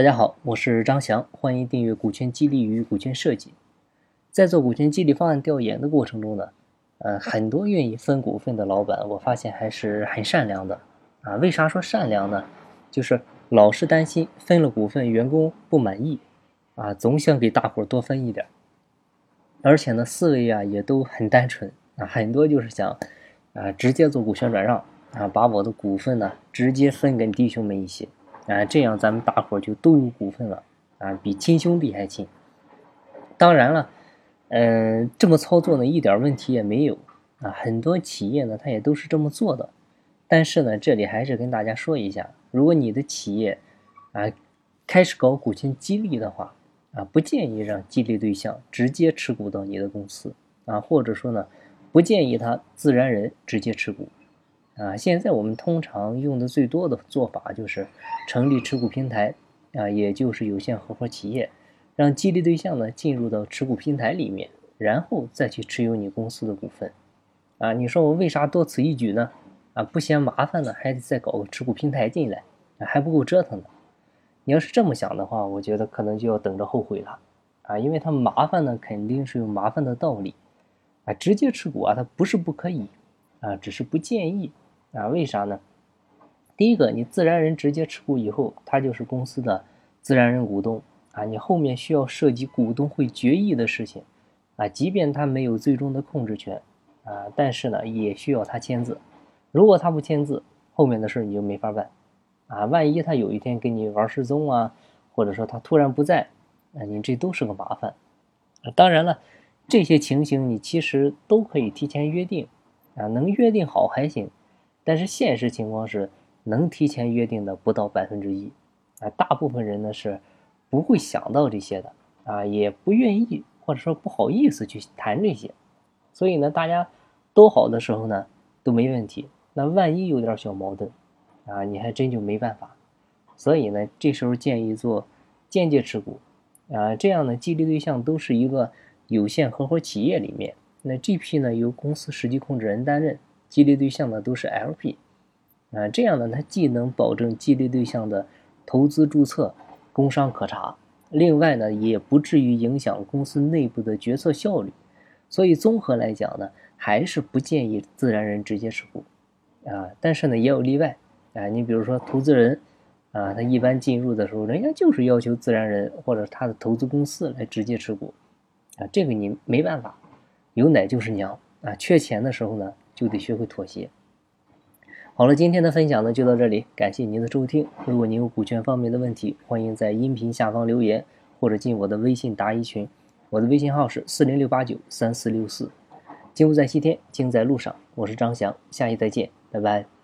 大家好，我是张翔，欢迎订阅股权激励与股权设计。在做股权激励方案调研的过程中呢，呃，很多愿意分股份的老板，我发现还是很善良的啊。为啥说善良呢？就是老是担心分了股份员工不满意啊，总想给大伙多分一点。而且呢，思维啊也都很单纯啊，很多就是想啊直接做股权转让啊，把我的股份呢直接分给弟兄们一些。啊，这样咱们大伙就都有股份了啊，比亲兄弟还亲。当然了，嗯，这么操作呢，一点问题也没有啊。很多企业呢，它也都是这么做的。但是呢，这里还是跟大家说一下，如果你的企业啊开始搞股权激励的话啊，不建议让激励对象直接持股到你的公司啊，或者说呢，不建议他自然人直接持股。啊，现在我们通常用的最多的做法就是成立持股平台，啊，也就是有限合伙企业，让激励对象呢进入到持股平台里面，然后再去持有你公司的股份。啊，你说我为啥多此一举呢？啊，不嫌麻烦呢，还得再搞个持股平台进来，还不够折腾呢。你要是这么想的话，我觉得可能就要等着后悔了。啊，因为它麻烦呢，肯定是有麻烦的道理。啊，直接持股啊，它不是不可以，啊，只是不建议。啊，为啥呢？第一个，你自然人直接持股以后，他就是公司的自然人股东啊。你后面需要涉及股东会决议的事情啊，即便他没有最终的控制权啊，但是呢，也需要他签字。如果他不签字，后面的事你就没法办啊。万一他有一天跟你玩失踪啊，或者说他突然不在，那你这都是个麻烦。当然了，这些情形你其实都可以提前约定啊，能约定好还行。但是现实情况是，能提前约定的不到百分之一，啊，大部分人呢是不会想到这些的，啊，也不愿意或者说不好意思去谈这些，所以呢，大家都好的时候呢都没问题，那万一有点小矛盾，啊，你还真就没办法，所以呢，这时候建议做间接持股，啊，这样呢，激励对象都是一个有限合伙企业里面，那这批呢由公司实际控制人担任。激励对象呢都是 LP，啊，这样呢，它既能保证激励对象的投资注册工商可查，另外呢，也不至于影响公司内部的决策效率。所以综合来讲呢，还是不建议自然人直接持股，啊，但是呢，也有例外，啊，你比如说投资人，啊，他一般进入的时候，人家就是要求自然人或者他的投资公司来直接持股，啊，这个你没办法，有奶就是娘，啊，缺钱的时候呢。就得学会妥协。好了，今天的分享呢就到这里，感谢您的收听。如果您有股权方面的问题，欢迎在音频下方留言，或者进我的微信答疑群。我的微信号是四零六八九三四六四。金不在西天，金在路上。我是张翔，下期再见，拜拜。